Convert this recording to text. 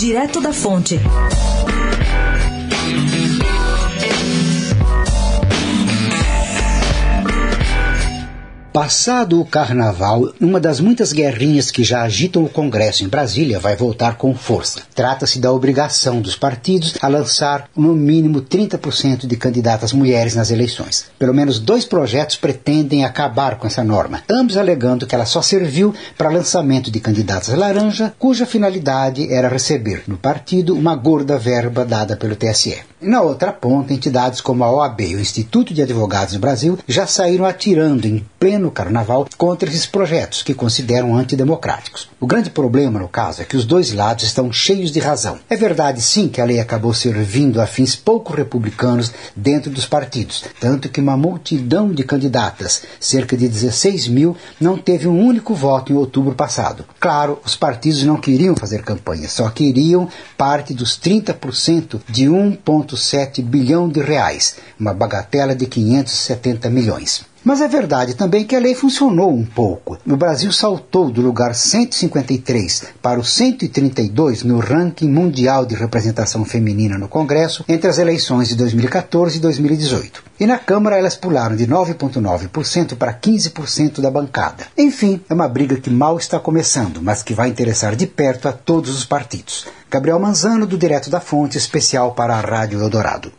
Direto da Fonte. Passado o carnaval, uma das muitas guerrinhas que já agitam o Congresso em Brasília vai voltar com força. Trata-se da obrigação dos partidos a lançar no mínimo 30% de candidatas mulheres nas eleições. Pelo menos dois projetos pretendem acabar com essa norma, ambos alegando que ela só serviu para lançamento de candidatas laranja, cuja finalidade era receber no partido uma gorda verba dada pelo TSE. Na outra ponta, entidades como a OAB e o Instituto de Advogados no Brasil já saíram atirando em pleno carnaval contra esses projetos que consideram antidemocráticos. O grande problema, no caso, é que os dois lados estão cheios de razão. É verdade, sim, que a lei acabou servindo a fins pouco republicanos dentro dos partidos, tanto que uma multidão de candidatas, cerca de 16 mil, não teve um único voto em outubro passado. Claro, os partidos não queriam fazer campanha, só queriam parte dos 30% de 1. 1,7 bilhão de reais, uma bagatela de 570 milhões. Mas é verdade também que a lei funcionou um pouco. O Brasil saltou do lugar 153 para o 132 no ranking mundial de representação feminina no Congresso entre as eleições de 2014 e 2018. E na Câmara elas pularam de 9,9% para 15% da bancada. Enfim, é uma briga que mal está começando, mas que vai interessar de perto a todos os partidos. Gabriel Manzano, do Direto da Fonte, especial para a Rádio Eldorado.